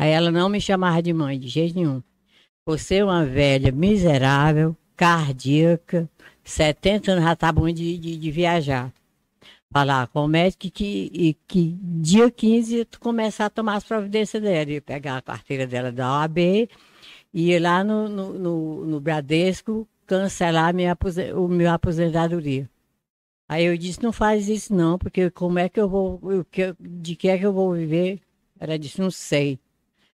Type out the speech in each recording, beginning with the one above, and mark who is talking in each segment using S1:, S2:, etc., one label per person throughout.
S1: Aí ela não me chamava de mãe, de jeito nenhum. Por ser uma velha miserável, cardíaca, 70 anos já tá bom de, de, de viajar. Falar com o médico que, que, dia 15 tu começar a tomar as providências dela. Ia pegar a carteira dela da OAB, ia lá no, no, no, no Bradesco cancelar minha, o meu aposentadoria. Aí eu disse, não faz isso não, porque como é que eu vou, de que é que eu vou viver? Ela disse, não sei.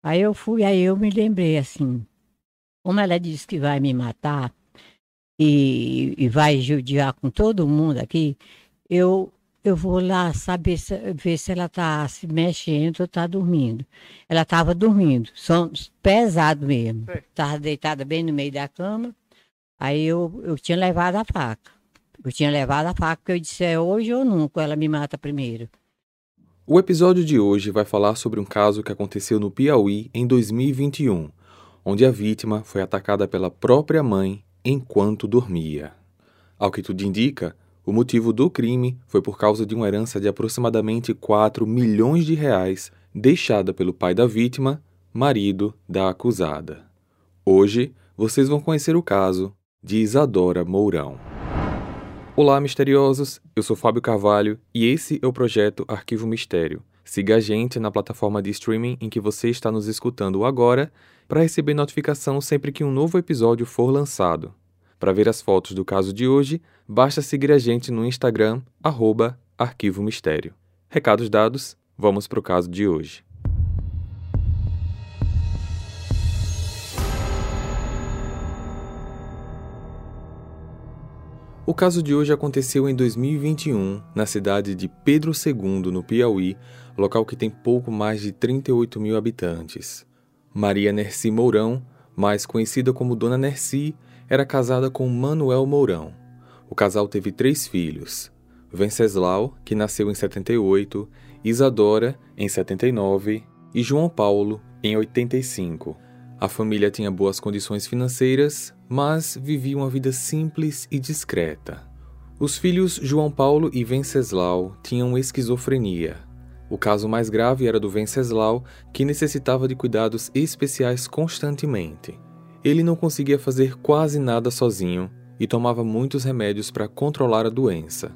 S1: Aí eu fui, aí eu me lembrei assim, como ela disse que vai me matar e, e vai judiar com todo mundo aqui, eu eu vou lá saber se, ver se ela está se mexendo ou está dormindo. Ela estava dormindo, som, pesado mesmo. Estava deitada bem no meio da cama. Aí eu, eu tinha levado a faca. Eu tinha levado a faca porque eu disse é hoje ou nunca, ela me mata primeiro.
S2: O episódio de hoje vai falar sobre um caso que aconteceu no Piauí em 2021, onde a vítima foi atacada pela própria mãe enquanto dormia. Ao que tudo indica, o motivo do crime foi por causa de uma herança de aproximadamente 4 milhões de reais deixada pelo pai da vítima, marido da acusada. Hoje, vocês vão conhecer o caso de Isadora Mourão. Olá, misteriosos! Eu sou Fábio Carvalho e esse é o projeto Arquivo Mistério. Siga a gente na plataforma de streaming em que você está nos escutando agora para receber notificação sempre que um novo episódio for lançado. Para ver as fotos do caso de hoje, basta seguir a gente no Instagram, arroba Arquivo Mistério. Recados dados, vamos para o caso de hoje. O caso de hoje aconteceu em 2021, na cidade de Pedro II, no Piauí, local que tem pouco mais de 38 mil habitantes. Maria Nerci Mourão, mais conhecida como Dona Nerci, era casada com Manuel Mourão. O casal teve três filhos: Venceslau, que nasceu em 78, Isadora, em 79 e João Paulo, em 85. A família tinha boas condições financeiras, mas vivia uma vida simples e discreta. Os filhos João Paulo e Venceslau tinham esquizofrenia. O caso mais grave era do Venceslau, que necessitava de cuidados especiais constantemente. Ele não conseguia fazer quase nada sozinho e tomava muitos remédios para controlar a doença.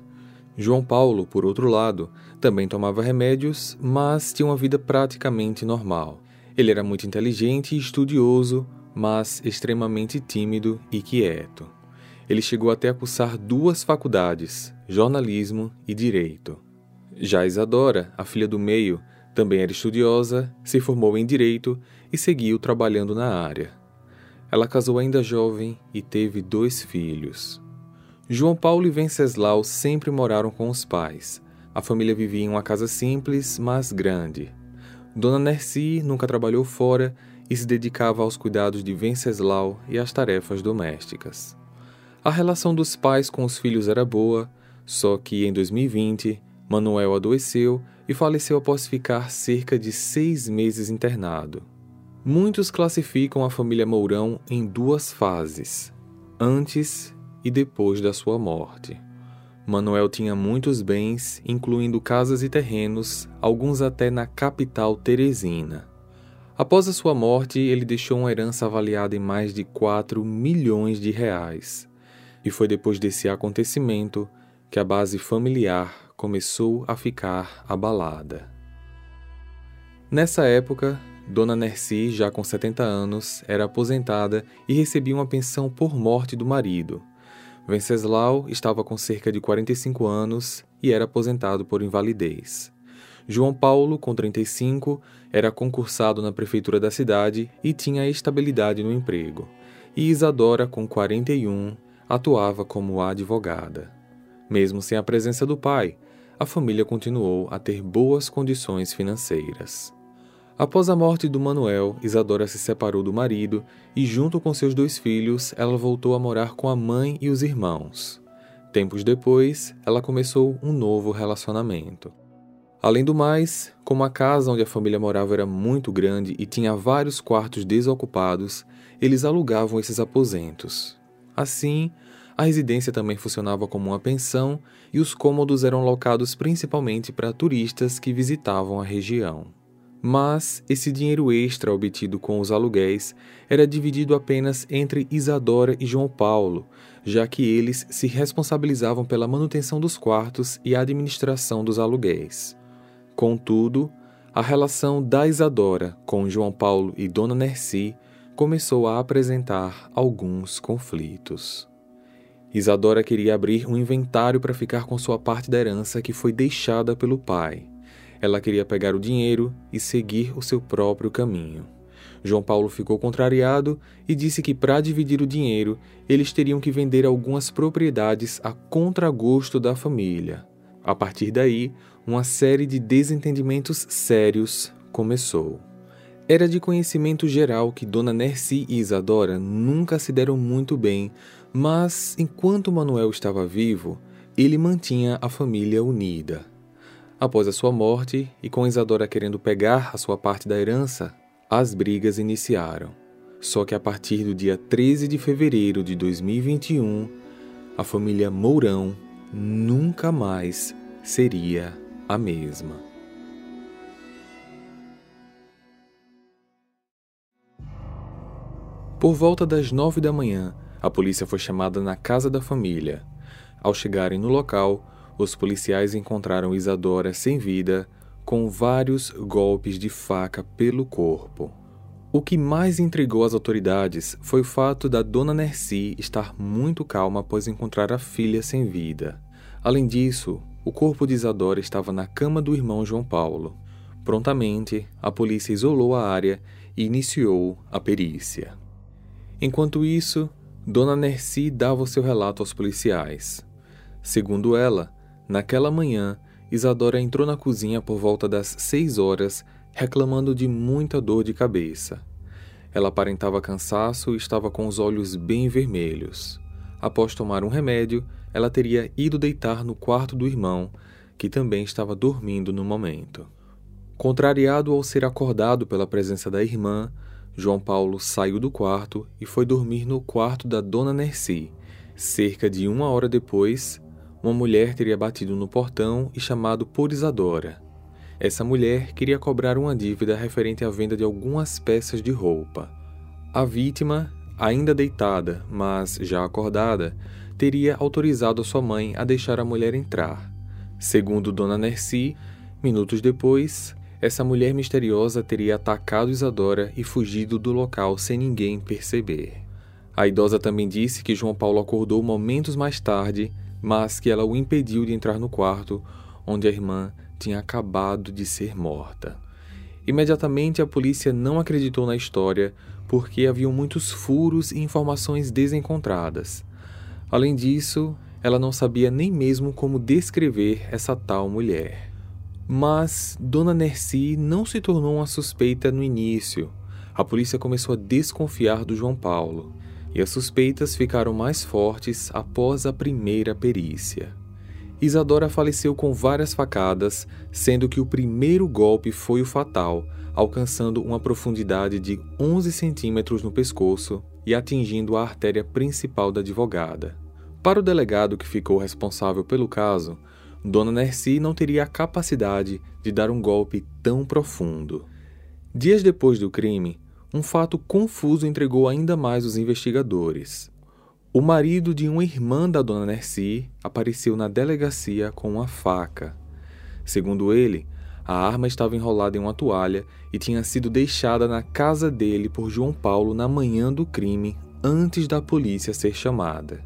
S2: João Paulo, por outro lado, também tomava remédios, mas tinha uma vida praticamente normal. Ele era muito inteligente e estudioso, mas extremamente tímido e quieto. Ele chegou até a cursar duas faculdades, jornalismo e direito. Já Isadora, a filha do meio, também era estudiosa, se formou em direito e seguiu trabalhando na área. Ela casou ainda jovem e teve dois filhos. João Paulo e Venceslau sempre moraram com os pais. A família vivia em uma casa simples, mas grande. Dona Nerci nunca trabalhou fora e se dedicava aos cuidados de Venceslau e às tarefas domésticas. A relação dos pais com os filhos era boa, só que em 2020, Manuel adoeceu e faleceu após ficar cerca de seis meses internado. Muitos classificam a família Mourão em duas fases, antes e depois da sua morte. Manuel tinha muitos bens, incluindo casas e terrenos, alguns até na capital Teresina. Após a sua morte, ele deixou uma herança avaliada em mais de 4 milhões de reais. E foi depois desse acontecimento que a base familiar começou a ficar abalada. Nessa época, Dona Nerci, já com 70 anos, era aposentada e recebia uma pensão por morte do marido. Venceslau estava com cerca de 45 anos e era aposentado por invalidez. João Paulo, com 35, era concursado na prefeitura da cidade e tinha estabilidade no emprego. E Isadora, com 41, atuava como advogada. Mesmo sem a presença do pai, a família continuou a ter boas condições financeiras. Após a morte do Manuel, Isadora se separou do marido e, junto com seus dois filhos, ela voltou a morar com a mãe e os irmãos. Tempos depois, ela começou um novo relacionamento. Além do mais, como a casa onde a família morava era muito grande e tinha vários quartos desocupados, eles alugavam esses aposentos. Assim, a residência também funcionava como uma pensão e os cômodos eram locados principalmente para turistas que visitavam a região. Mas esse dinheiro extra obtido com os aluguéis era dividido apenas entre Isadora e João Paulo, já que eles se responsabilizavam pela manutenção dos quartos e a administração dos aluguéis. Contudo, a relação da Isadora com João Paulo e Dona Nerci começou a apresentar alguns conflitos. Isadora queria abrir um inventário para ficar com sua parte da herança que foi deixada pelo pai. Ela queria pegar o dinheiro e seguir o seu próprio caminho. João Paulo ficou contrariado e disse que para dividir o dinheiro, eles teriam que vender algumas propriedades a contragosto da família. A partir daí, uma série de desentendimentos sérios começou. Era de conhecimento geral que Dona Nerci e Isadora nunca se deram muito bem, mas enquanto Manuel estava vivo, ele mantinha a família unida. Após a sua morte, e com Isadora querendo pegar a sua parte da herança, as brigas iniciaram. Só que a partir do dia 13 de fevereiro de 2021, a família Mourão nunca mais seria a mesma. Por volta das nove da manhã, a polícia foi chamada na casa da família. Ao chegarem no local, os policiais encontraram Isadora sem vida, com vários golpes de faca pelo corpo. O que mais intrigou as autoridades foi o fato da dona Nerci estar muito calma após encontrar a filha sem vida. Além disso, o corpo de Isadora estava na cama do irmão João Paulo. Prontamente, a polícia isolou a área e iniciou a perícia. Enquanto isso, Dona Nerci dava o seu relato aos policiais. Segundo ela, Naquela manhã, Isadora entrou na cozinha por volta das seis horas, reclamando de muita dor de cabeça. Ela aparentava cansaço e estava com os olhos bem vermelhos. Após tomar um remédio, ela teria ido deitar no quarto do irmão, que também estava dormindo no momento. Contrariado ao ser acordado pela presença da irmã, João Paulo saiu do quarto e foi dormir no quarto da dona Nerci. Cerca de uma hora depois, uma mulher teria batido no portão e chamado por Isadora. Essa mulher queria cobrar uma dívida referente à venda de algumas peças de roupa. A vítima, ainda deitada, mas já acordada, teria autorizado sua mãe a deixar a mulher entrar. Segundo Dona Nerci, minutos depois, essa mulher misteriosa teria atacado Isadora e fugido do local sem ninguém perceber. A idosa também disse que João Paulo acordou momentos mais tarde mas que ela o impediu de entrar no quarto onde a irmã tinha acabado de ser morta. Imediatamente a polícia não acreditou na história porque haviam muitos furos e informações desencontradas. Além disso, ela não sabia nem mesmo como descrever essa tal mulher. Mas Dona Nerci não se tornou uma suspeita no início. A polícia começou a desconfiar do João Paulo e as suspeitas ficaram mais fortes após a primeira perícia. Isadora faleceu com várias facadas, sendo que o primeiro golpe foi o fatal, alcançando uma profundidade de 11 centímetros no pescoço e atingindo a artéria principal da advogada. Para o delegado que ficou responsável pelo caso, Dona Nerci não teria a capacidade de dar um golpe tão profundo. Dias depois do crime, um fato confuso entregou ainda mais os investigadores. O marido de uma irmã da dona Nerci apareceu na delegacia com uma faca. Segundo ele, a arma estava enrolada em uma toalha e tinha sido deixada na casa dele por João Paulo na manhã do crime, antes da polícia ser chamada.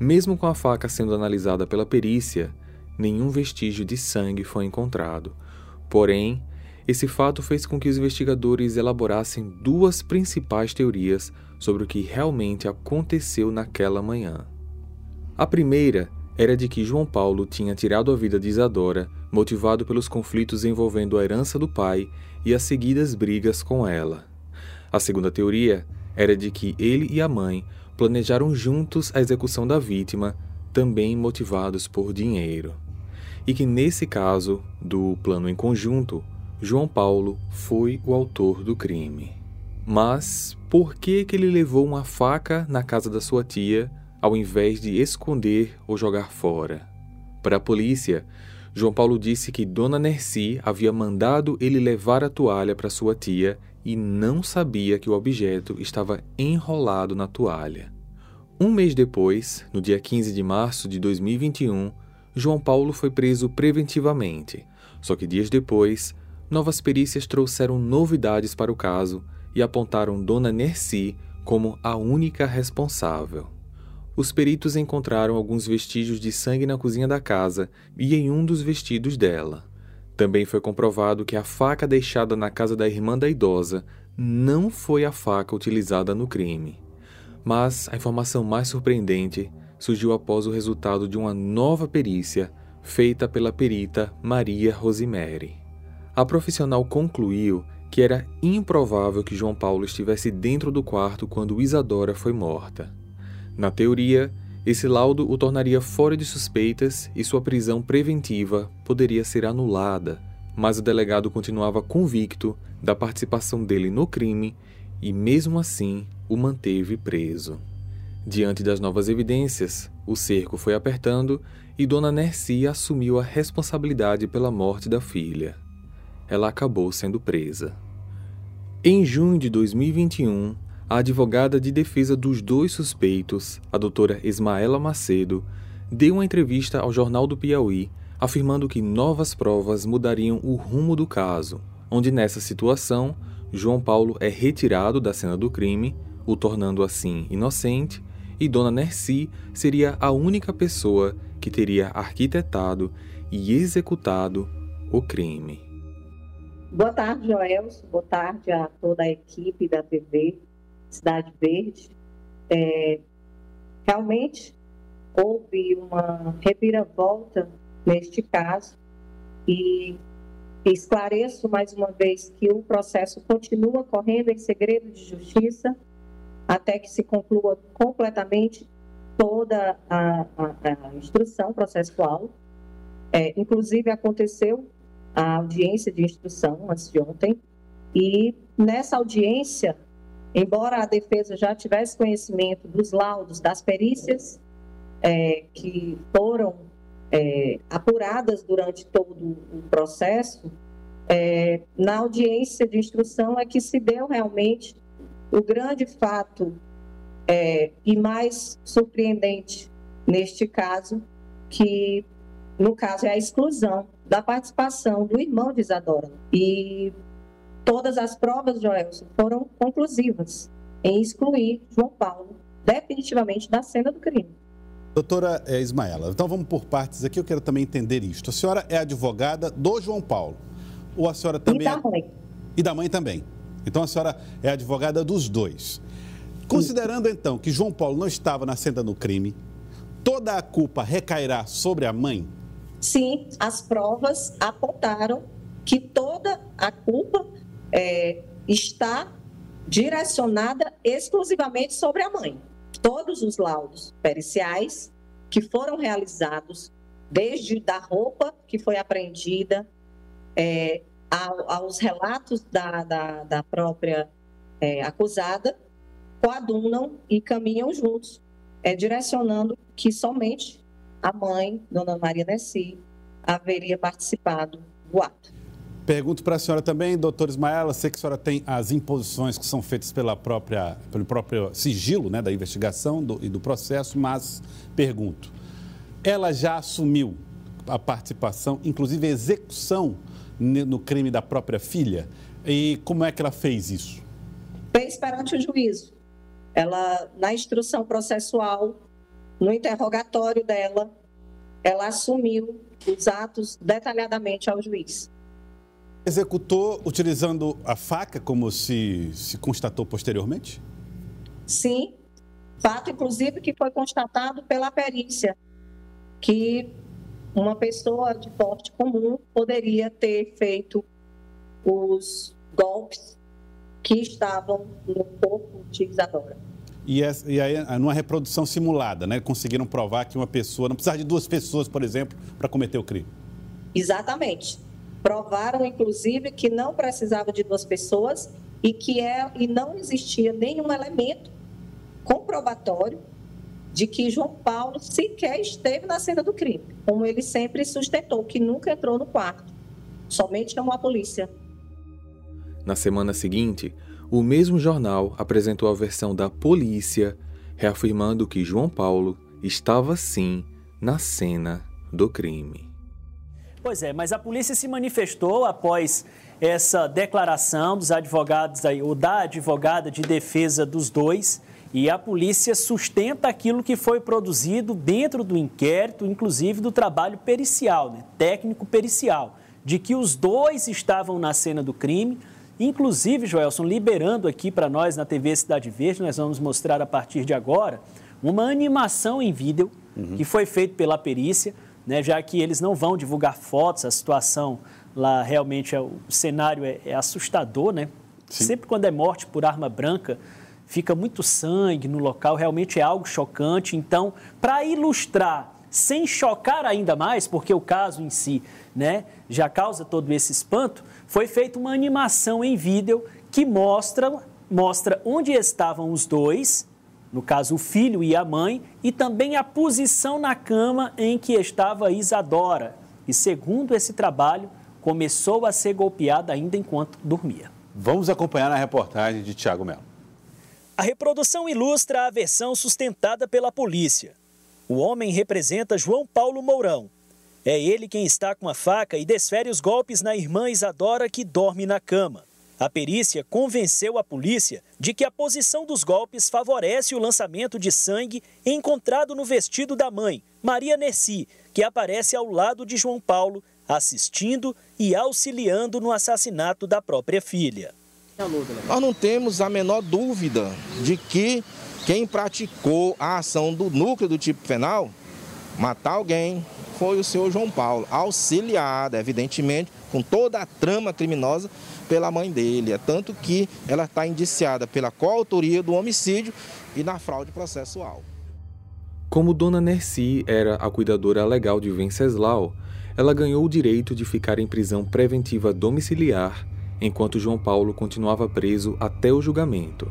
S2: Mesmo com a faca sendo analisada pela perícia, nenhum vestígio de sangue foi encontrado. Porém, esse fato fez com que os investigadores elaborassem duas principais teorias sobre o que realmente aconteceu naquela manhã. A primeira era de que João Paulo tinha tirado a vida de Isadora, motivado pelos conflitos envolvendo a herança do pai e as seguidas brigas com ela. A segunda teoria era de que ele e a mãe planejaram juntos a execução da vítima, também motivados por dinheiro. E que nesse caso, do plano em conjunto, João Paulo foi o autor do crime. Mas por que, que ele levou uma faca na casa da sua tia ao invés de esconder ou jogar fora? Para a polícia, João Paulo disse que Dona Nerci havia mandado ele levar a toalha para sua tia e não sabia que o objeto estava enrolado na toalha. Um mês depois, no dia 15 de março de 2021, João Paulo foi preso preventivamente. Só que dias depois, novas perícias trouxeram novidades para o caso e apontaram Dona Nerci como a única responsável. Os peritos encontraram alguns vestígios de sangue na cozinha da casa e em um dos vestidos dela. Também foi comprovado que a faca deixada na casa da irmã da idosa não foi a faca utilizada no crime. Mas a informação mais surpreendente surgiu após o resultado de uma nova perícia feita pela perita Maria Rosemary. A profissional concluiu que era improvável que João Paulo estivesse dentro do quarto quando Isadora foi morta. Na teoria, esse laudo o tornaria fora de suspeitas e sua prisão preventiva poderia ser anulada, mas o delegado continuava convicto da participação dele no crime e, mesmo assim, o manteve preso. Diante das novas evidências, o cerco foi apertando e Dona Nerci assumiu a responsabilidade pela morte da filha. Ela acabou sendo presa. Em junho de 2021, a advogada de defesa dos dois suspeitos, a doutora Ismaela Macedo, deu uma entrevista ao Jornal do Piauí afirmando que novas provas mudariam o rumo do caso, onde nessa situação João Paulo é retirado da cena do crime, o tornando assim inocente, e Dona Nerci seria a única pessoa que teria arquitetado e executado o crime.
S3: Boa tarde, Joelson. Boa tarde a toda a equipe da TV. Cidade Verde, é, realmente houve uma reviravolta neste caso e esclareço mais uma vez que o processo continua correndo em segredo de justiça até que se conclua completamente toda a, a, a instrução processual. É, inclusive, aconteceu a audiência de instrução antes de ontem, e nessa audiência embora a defesa já tivesse conhecimento dos laudos, das perícias é, que foram é, apuradas durante todo o processo, é, na audiência de instrução é que se deu realmente o grande fato é, e mais surpreendente neste caso, que no caso é a exclusão da participação do irmão de Isadora. E todas as provas, Joelson, foram conclusivas em excluir João Paulo definitivamente da cena do crime.
S4: Doutora é, Ismaela, então vamos por partes aqui, eu quero também entender isto. A senhora é advogada do João Paulo, ou a senhora também...
S3: E da mãe.
S4: É... E da mãe também. Então a senhora é advogada dos dois. Considerando então que João Paulo não estava na cena do crime, toda a culpa recairá sobre a mãe?
S3: Sim, as provas apontaram que toda a culpa é, está direcionada exclusivamente sobre a mãe. Todos os laudos periciais que foram realizados, desde da roupa que foi apreendida, é, aos relatos da, da, da própria é, acusada, coadunam e caminham juntos, é, direcionando que somente a mãe, Dona Maria Nessi, haveria participado do ato.
S4: Pergunto para a senhora também, doutor Ismaela, sei que a senhora tem as imposições que são feitas pela própria, pelo próprio sigilo né, da investigação do, e do processo, mas pergunto, ela já assumiu a participação, inclusive a execução no crime da própria filha? E como é que ela fez isso?
S3: Fez perante o juízo. Ela, na instrução processual, no interrogatório dela, ela assumiu os atos detalhadamente ao juiz.
S4: Executou utilizando a faca, como se, se constatou posteriormente?
S3: Sim, fato inclusive que foi constatado pela perícia, que uma pessoa de porte comum poderia ter feito os golpes que estavam no corpo de Isadora.
S4: E, e aí, numa reprodução simulada, né? Conseguiram provar que uma pessoa, não precisava de duas pessoas, por exemplo, para cometer o crime.
S3: Exatamente. Provaram, inclusive, que não precisava de duas pessoas e que é, e não existia nenhum elemento comprobatório de que João Paulo sequer esteve na cena do crime, como ele sempre sustentou, que nunca entrou no quarto, somente chamou a polícia.
S2: Na semana seguinte, o mesmo jornal apresentou a versão da polícia, reafirmando que João Paulo estava sim na cena do crime.
S5: Pois é, mas a polícia se manifestou após essa declaração dos advogados ou da advogada de defesa dos dois e a polícia sustenta aquilo que foi produzido dentro do inquérito, inclusive do trabalho pericial, né, técnico pericial, de que os dois estavam na cena do crime. Inclusive, Joelson, liberando aqui para nós na TV Cidade Verde, nós vamos mostrar a partir de agora uma animação em vídeo uhum. que foi feita pela perícia, né, já que eles não vão divulgar fotos, a situação lá realmente é, o cenário é, é assustador, né? Sim. Sempre quando é morte por arma branca, fica muito sangue no local, realmente é algo chocante. Então, para ilustrar, sem chocar ainda mais, porque o caso em si né, já causa todo esse espanto, foi feita uma animação em vídeo que mostra, mostra onde estavam os dois, no caso o filho e a mãe, e também a posição na cama em que estava Isadora. E segundo esse trabalho, começou a ser golpeada ainda enquanto dormia.
S4: Vamos acompanhar na reportagem de Tiago Melo.
S5: A reprodução ilustra a versão sustentada pela polícia. O homem representa João Paulo Mourão. É ele quem está com a faca e desfere os golpes na irmã Isadora, que dorme na cama. A perícia convenceu a polícia de que a posição dos golpes favorece o lançamento de sangue encontrado no vestido da mãe, Maria Nessi, que aparece ao lado de João Paulo, assistindo e auxiliando no assassinato da própria filha.
S6: Nós não temos a menor dúvida de que quem praticou a ação do núcleo do tipo penal, matar alguém, foi o senhor João Paulo, auxiliado, evidentemente, com toda a trama criminosa pela mãe dele. É tanto que ela está indiciada pela coautoria do homicídio e na fraude processual.
S2: Como Dona Nerci era a cuidadora legal de Venceslau, ela ganhou o direito de ficar em prisão preventiva domiciliar enquanto João Paulo continuava preso até o julgamento,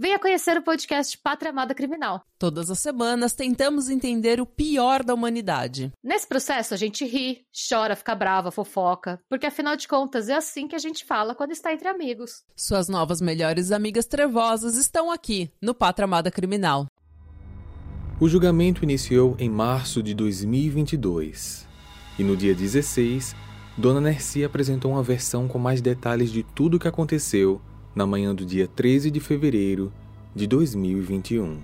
S7: Venha conhecer o podcast Pátria Amada Criminal.
S8: Todas as semanas tentamos entender o pior da humanidade.
S7: Nesse processo a gente ri, chora, fica brava, fofoca, porque afinal de contas é assim que a gente fala quando está entre amigos.
S8: Suas novas melhores amigas trevosas estão aqui no Pátria Amada Criminal.
S2: O julgamento iniciou em março de 2022 e no dia 16, Dona Nercia apresentou uma versão com mais detalhes de tudo o que aconteceu na manhã do dia 13 de fevereiro de 2021.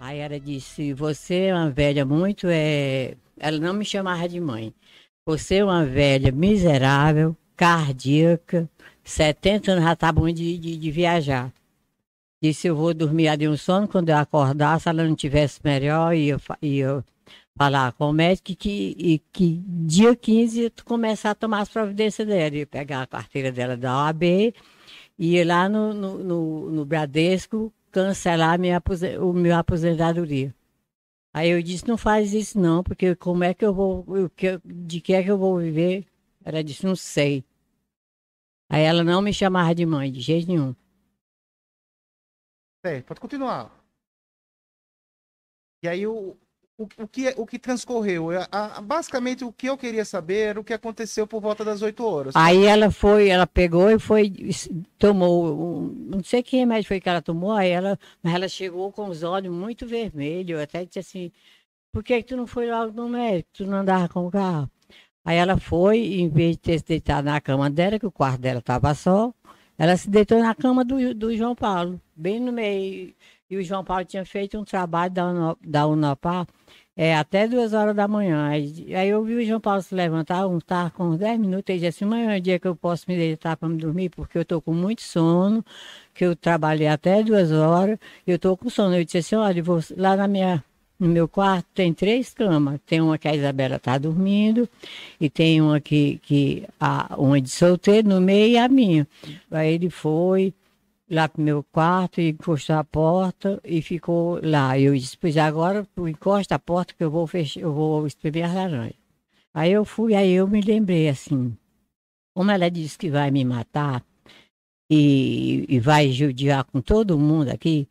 S1: Aí ela disse: Você é uma velha muito. É... Ela não me chamava de mãe. Você é uma velha miserável, cardíaca, 70 anos já está bom de, de, de, viajar. Disse: Eu vou dormir ali um sono. Quando eu acordar, se ela não tivesse melhor, ia, ia falar com o médico que, e, que dia 15 tu começar a tomar as providências dela. Ia pegar a carteira dela da OAB ir lá no, no, no, no Bradesco cancelar minha, o meu aposentadoria. Aí eu disse, não faz isso não, porque como é que eu vou, de que é que eu vou viver? Ela disse, não sei. Aí ela não me chamava de mãe, de jeito nenhum.
S9: É, pode continuar. E aí o, o, o, que, o que transcorreu. A, a, basicamente, o que eu queria saber o que aconteceu por volta das 8 horas.
S1: Aí ela foi, ela pegou e foi, tomou, um, não sei que remédio foi que ela tomou, aí ela, mas ela chegou com os olhos muito vermelhos, até disse assim, por que, que tu não foi logo no médico, tu não andava com o carro? Aí ela foi, em vez de ter se deitado na cama dela, que o quarto dela estava só, ela se deitou na cama do, do João Paulo, bem no meio. E o João Paulo tinha feito um trabalho da, da Unopar é, até duas horas da manhã. Aí, aí eu vi o João Paulo se levantar, um, tava com uns 10 minutos, ele disse assim, mãe, é um dia que eu posso me deitar para me dormir, porque eu estou com muito sono, que eu trabalhei até duas horas, eu estou com sono. Eu disse assim, olha, vou lá na minha, No meu quarto tem três camas. Tem uma que a Isabela está dormindo, e tem uma que, que a, uma de solteiro no meio e a minha. Aí ele foi lá pro meu quarto e encostou a porta e ficou lá. Eu disse, pois agora tu encosta a porta que eu vou fechar, eu vou espremer as laranjas. Aí eu fui, aí eu me lembrei assim, como ela disse que vai me matar e, e vai judiar com todo mundo aqui,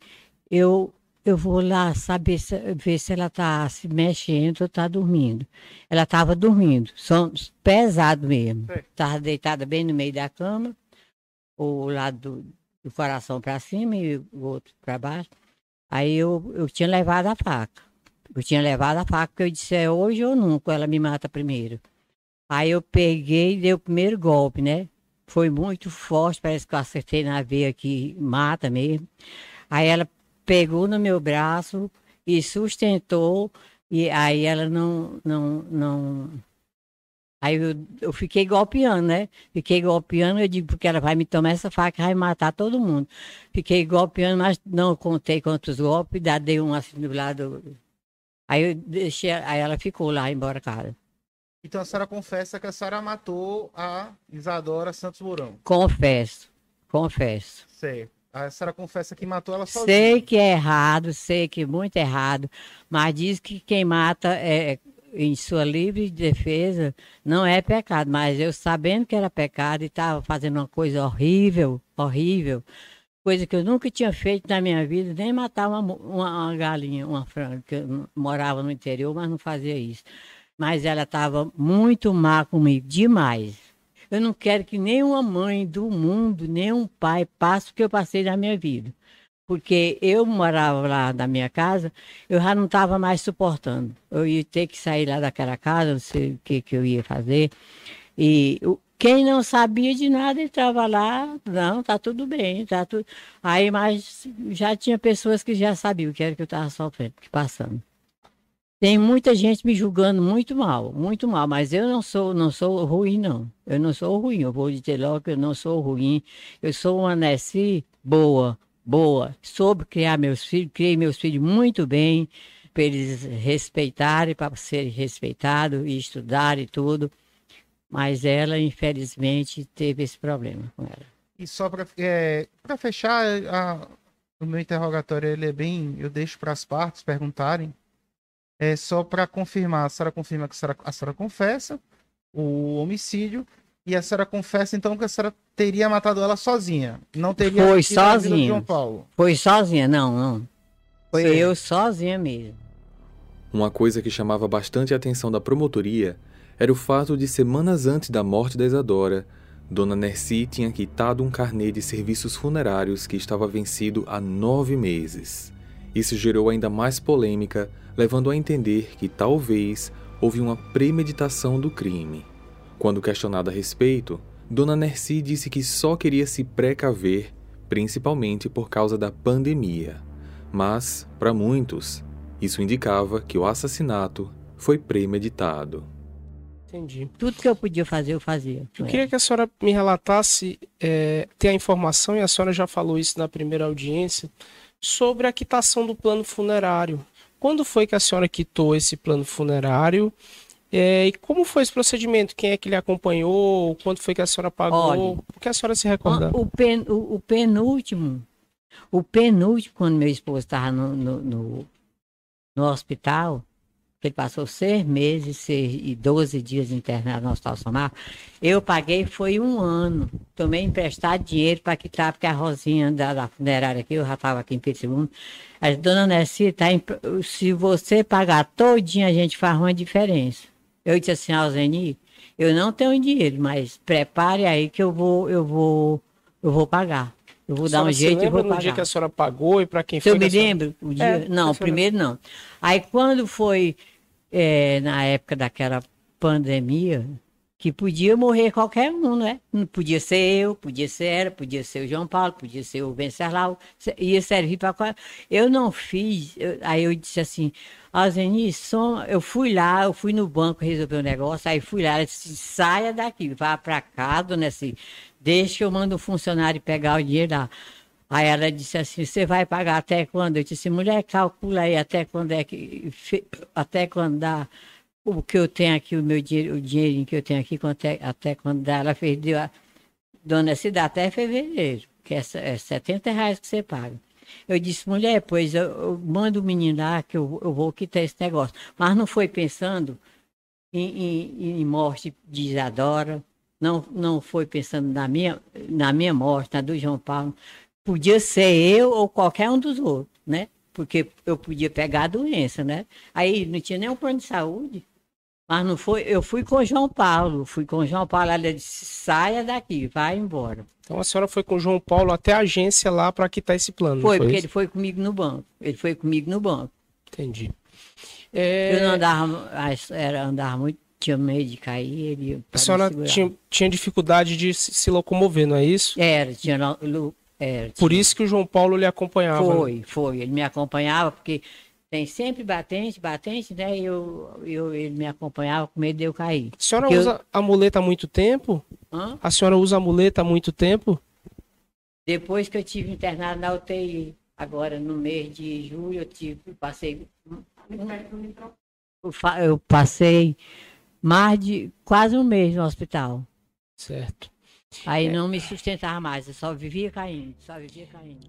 S1: eu eu vou lá saber se, ver se ela está se mexendo ou está dormindo. Ela estava dormindo, som, pesado mesmo. Estava deitada bem no meio da cama, o lado do, do coração para cima e o outro para baixo. Aí eu, eu tinha levado a faca. Eu tinha levado a faca, porque eu disse, é hoje ou nunca, ela me mata primeiro. Aí eu peguei e dei o primeiro golpe, né? Foi muito forte, parece que eu acertei na veia que mata mesmo. Aí ela pegou no meu braço e sustentou, e aí ela não, não, não. Aí eu, eu fiquei golpeando, né? Fiquei golpeando, eu digo, porque ela vai me tomar essa faca, vai matar todo mundo. Fiquei golpeando, mas não contei quantos golpes, dei um assim do lado. Aí eu deixei, aí ela ficou lá, embora casa.
S9: Então a senhora confessa que a senhora matou a Isadora Santos Mourão.
S1: Confesso, confesso.
S9: Certo. A senhora confessa que matou ela sozinha.
S1: Sei que é errado, sei que é muito errado, mas diz que quem mata é, em sua livre defesa não é pecado. Mas eu sabendo que era pecado e estava fazendo uma coisa horrível, horrível, coisa que eu nunca tinha feito na minha vida, nem matar uma, uma, uma galinha, uma franga, que eu morava no interior, mas não fazia isso. Mas ela estava muito má comigo, demais. Eu não quero que nenhuma mãe do mundo, nenhum pai passe o que eu passei na minha vida. Porque eu morava lá na minha casa, eu já não estava mais suportando. Eu ia ter que sair lá daquela casa, não sei o que, que eu ia fazer. E quem não sabia de nada entrava lá, não, tá tudo bem, tá tudo. Aí, mas já tinha pessoas que já sabiam o que era que eu estava sofrendo, passando. Tem muita gente me julgando muito mal, muito mal, mas eu não sou, não sou ruim, não. Eu não sou ruim, eu vou dizer logo que eu não sou ruim. Eu sou uma Nessi boa, boa. Soube criar meus filhos, criei meus filhos muito bem, para eles respeitarem, para serem respeitados e estudar e tudo. Mas ela, infelizmente, teve esse problema com ela.
S9: E só para é, fechar, a, o meu interrogatório ele é bem. Eu deixo para as partes perguntarem. É só para confirmar, a senhora confirma que a senhora, a senhora confessa o homicídio e a senhora confessa então que a senhora teria matado ela sozinha, não teria
S1: Foi sozinha. João Paulo. Foi sozinha, não, não. Foi Sim. eu sozinha mesmo.
S2: Uma coisa que chamava bastante a atenção da promotoria era o fato de semanas antes da morte da Isadora, Dona Nercy tinha quitado um carnê de serviços funerários que estava vencido há nove meses. Isso gerou ainda mais polêmica, levando a entender que talvez houve uma premeditação do crime. Quando questionada a respeito, Dona Nercy disse que só queria se precaver, principalmente por causa da pandemia. Mas, para muitos, isso indicava que o assassinato foi premeditado.
S10: Entendi.
S1: Tudo que eu podia fazer, eu fazia.
S10: Eu queria que a senhora me relatasse, é, ter a informação, e a senhora já falou isso na primeira audiência, sobre a quitação do plano funerário. Quando foi que a senhora quitou esse plano funerário? É, e como foi esse procedimento? Quem é que lhe acompanhou? Quanto foi que a senhora pagou? Olha, o que a senhora se recorda?
S1: O, pen, o, o penúltimo, o penúltimo, quando meu esposo estava no, no, no, no hospital, ele passou seis meses seis, e doze dias internado no Hospital Somar. Eu paguei foi um ano. Tomei emprestado dinheiro para quitar, porque a Rosinha da, da funerária aqui, eu já estava aqui em Pedro A dona Nessi, tá se você pagar todinho, a gente faz uma diferença. Eu disse assim ao Zeni, eu não tenho dinheiro, mas prepare aí que eu vou, eu vou, eu vou pagar. Eu vou dar um jeito e vou pagar.
S10: dia que a senhora pagou e para quem
S1: foi?
S10: Eu
S1: me lembro o dia. É, não, primeiro não. Aí quando foi é, na época daquela pandemia, que podia morrer qualquer um, né? Podia ser eu, podia ser ela, podia ser o João Paulo, podia ser o Venceslau, ia servir para Eu não fiz, eu, aí eu disse assim, ah, Zeni, eu fui lá, eu fui no banco resolver um negócio, aí fui lá, ela disse, saia daqui, vá para casa, né, assim, deixa que eu mando um funcionário pegar o dinheiro lá. Aí ela disse assim, você vai pagar até quando? Eu disse, mulher, calcula aí até quando é que. Até quando dá o que eu tenho aqui, o meu dinheiro, o dinheirinho que eu tenho aqui, até, até quando ela fez, deu a, dona, dá até fevereiro, que é, é 70 reais que você paga. Eu disse, mulher, pois eu, eu mando o menino lá que eu, eu vou quitar esse negócio. Mas não foi pensando em, em, em morte de Isadora, não, não foi pensando na minha, na minha morte, na do João Paulo. Podia ser eu ou qualquer um dos outros, né? Porque eu podia pegar a doença, né? Aí não tinha nenhum plano de saúde. Mas não foi, eu fui com o João Paulo, fui com o João Paulo, ela disse, saia daqui, vai embora.
S10: Então a senhora foi com o João Paulo até a agência lá para quitar esse plano.
S1: Foi,
S10: foi
S1: porque
S10: isso?
S1: ele foi comigo no banco. Ele foi comigo no banco.
S10: Entendi.
S1: É... Eu não andava, era, andava muito, tinha medo de cair. Ele
S10: a senhora tinha, tinha dificuldade de se, se, locomover, não é isso?
S1: Era, tinha, era,
S10: Por isso que o João Paulo lhe acompanhava.
S1: Foi,
S10: né?
S1: foi. Ele me acompanhava, porque tem sempre batente, batente, né? E eu, eu, ele me acompanhava com medo de eu cair.
S10: A senhora usa
S1: eu...
S10: a muleta há muito tempo?
S1: Hã?
S10: A senhora usa a muleta há muito tempo?
S1: Depois que eu tive internado na UTI, agora no mês de julho, eu tive, passei. Eu passei mais de quase um mês no hospital.
S10: Certo.
S1: Aí é. não me sustentava mais, eu só vivia caindo, só vivia caindo.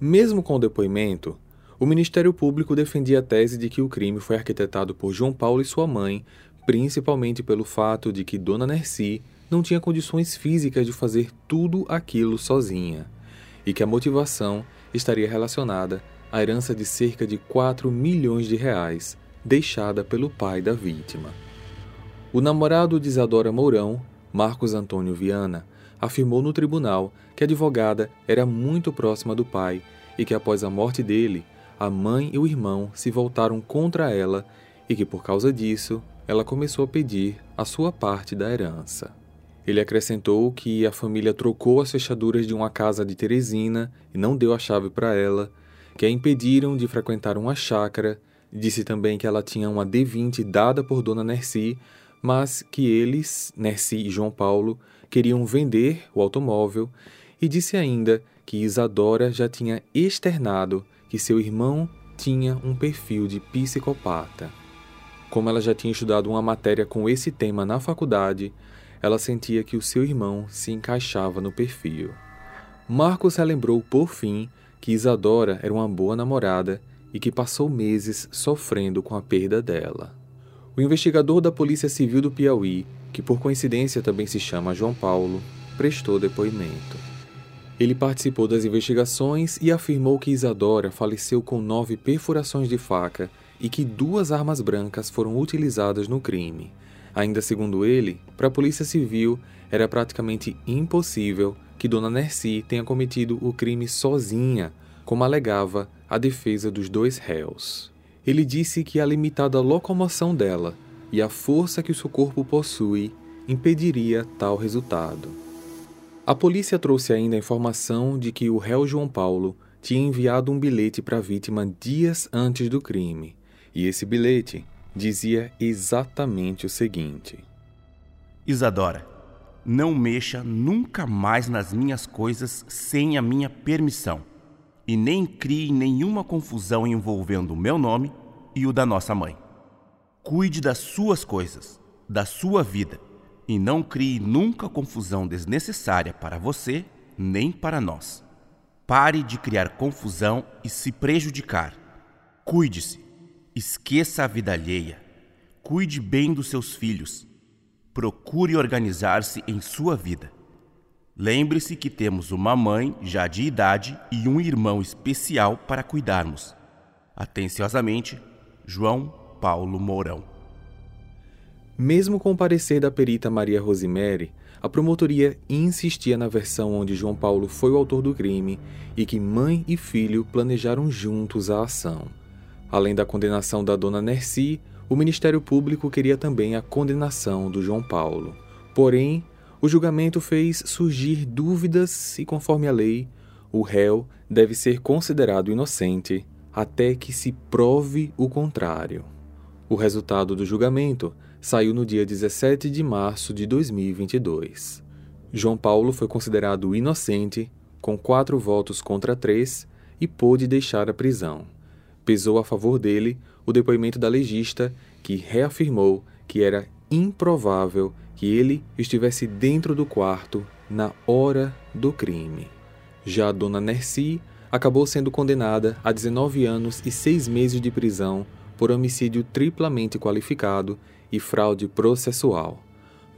S2: Mesmo com o depoimento, o Ministério Público defendia a tese de que o crime foi arquitetado por João Paulo e sua mãe, principalmente pelo fato de que Dona Nerci não tinha condições físicas de fazer tudo aquilo sozinha, e que a motivação estaria relacionada à herança de cerca de 4 milhões de reais deixada pelo pai da vítima. O namorado de Isadora Mourão, Marcos Antônio Viana, afirmou no tribunal que a advogada era muito próxima do pai e que após a morte dele, a mãe e o irmão se voltaram contra ela e que por causa disso, ela começou a pedir a sua parte da herança. Ele acrescentou que a família trocou as fechaduras de uma casa de Teresina e não deu a chave para ela, que a impediram de frequentar uma chácara. Disse também que ela tinha uma D20 dada por Dona Nerci, mas que eles, Nerci e João Paulo, queriam vender o automóvel e disse ainda que Isadora já tinha externado que seu irmão tinha um perfil de psicopata. Como ela já tinha estudado uma matéria com esse tema na faculdade, ela sentia que o seu irmão se encaixava no perfil. Marcos relembrou, por fim, que Isadora era uma boa namorada e que passou meses sofrendo com a perda dela. O investigador da Polícia Civil do Piauí, que por coincidência também se chama João Paulo, prestou depoimento. Ele participou das investigações e afirmou que Isadora faleceu com nove perfurações de faca e que duas armas brancas foram utilizadas no crime. Ainda segundo ele, para a Polícia Civil era praticamente impossível que Dona Nerci tenha cometido o crime sozinha, como alegava a defesa dos dois réus. Ele disse que a limitada locomoção dela e a força que o seu corpo possui impediria tal resultado. A polícia trouxe ainda a informação de que o réu João Paulo tinha enviado um bilhete para a vítima dias antes do crime, e esse bilhete dizia exatamente o seguinte:
S11: Isadora, não mexa nunca mais nas minhas coisas sem a minha permissão, e nem crie nenhuma confusão envolvendo o meu nome e o da nossa mãe. Cuide das suas coisas, da sua vida, e não crie nunca confusão desnecessária para você nem para nós. Pare de criar confusão e se prejudicar. Cuide-se. Esqueça a vida alheia. Cuide bem dos seus filhos. Procure organizar-se em sua vida. Lembre-se que temos uma mãe já de idade e um irmão especial para cuidarmos. Atenciosamente, João Paulo Mourão.
S2: Mesmo com o parecer da perita Maria Rosemary, a promotoria insistia na versão onde João Paulo foi o autor do crime e que mãe e filho planejaram juntos a ação. Além da condenação da dona Nerci, o Ministério Público queria também a condenação do João Paulo. Porém, o julgamento fez surgir dúvidas e, conforme a lei, o réu deve ser considerado inocente até que se prove o contrário. O resultado do julgamento saiu no dia 17 de março de 2022. João Paulo foi considerado inocente com quatro votos contra três, e pôde deixar a prisão. Pesou a favor dele o depoimento da legista, que reafirmou que era improvável que ele estivesse dentro do quarto na hora do crime. Já a dona Nercy acabou sendo condenada a 19 anos e 6 meses de prisão por homicídio triplamente qualificado e fraude processual.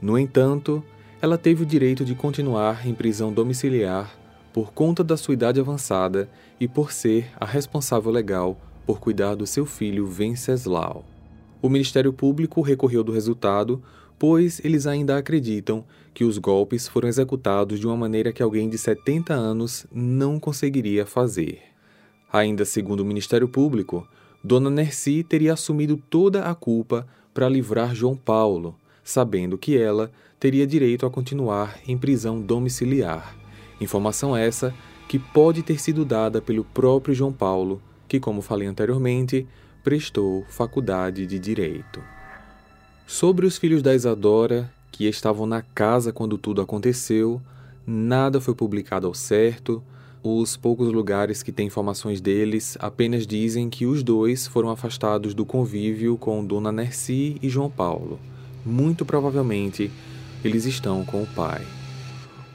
S2: No entanto, ela teve o direito de continuar em prisão domiciliar por conta da sua idade avançada e por ser a responsável legal por cuidar do seu filho Venceslau. O Ministério Público recorreu do resultado, pois eles ainda acreditam que os golpes foram executados de uma maneira que alguém de 70 anos não conseguiria fazer. Ainda segundo o Ministério Público, Dona Nercy teria assumido toda a culpa para livrar João Paulo, sabendo que ela teria direito a continuar em prisão domiciliar. Informação essa que pode ter sido dada pelo próprio João Paulo, que, como falei anteriormente, prestou faculdade de direito. Sobre os filhos da Isadora, que estavam na casa quando tudo aconteceu, nada foi publicado ao certo. Os poucos lugares que têm informações deles apenas dizem que os dois foram afastados do convívio com Dona Nercy e João Paulo. Muito provavelmente, eles estão com o pai.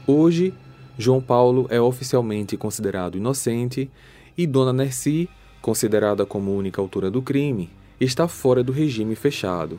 S2: Hoje, João Paulo é oficialmente considerado inocente e Dona Nercy considerada como única autora do crime, está fora do regime fechado,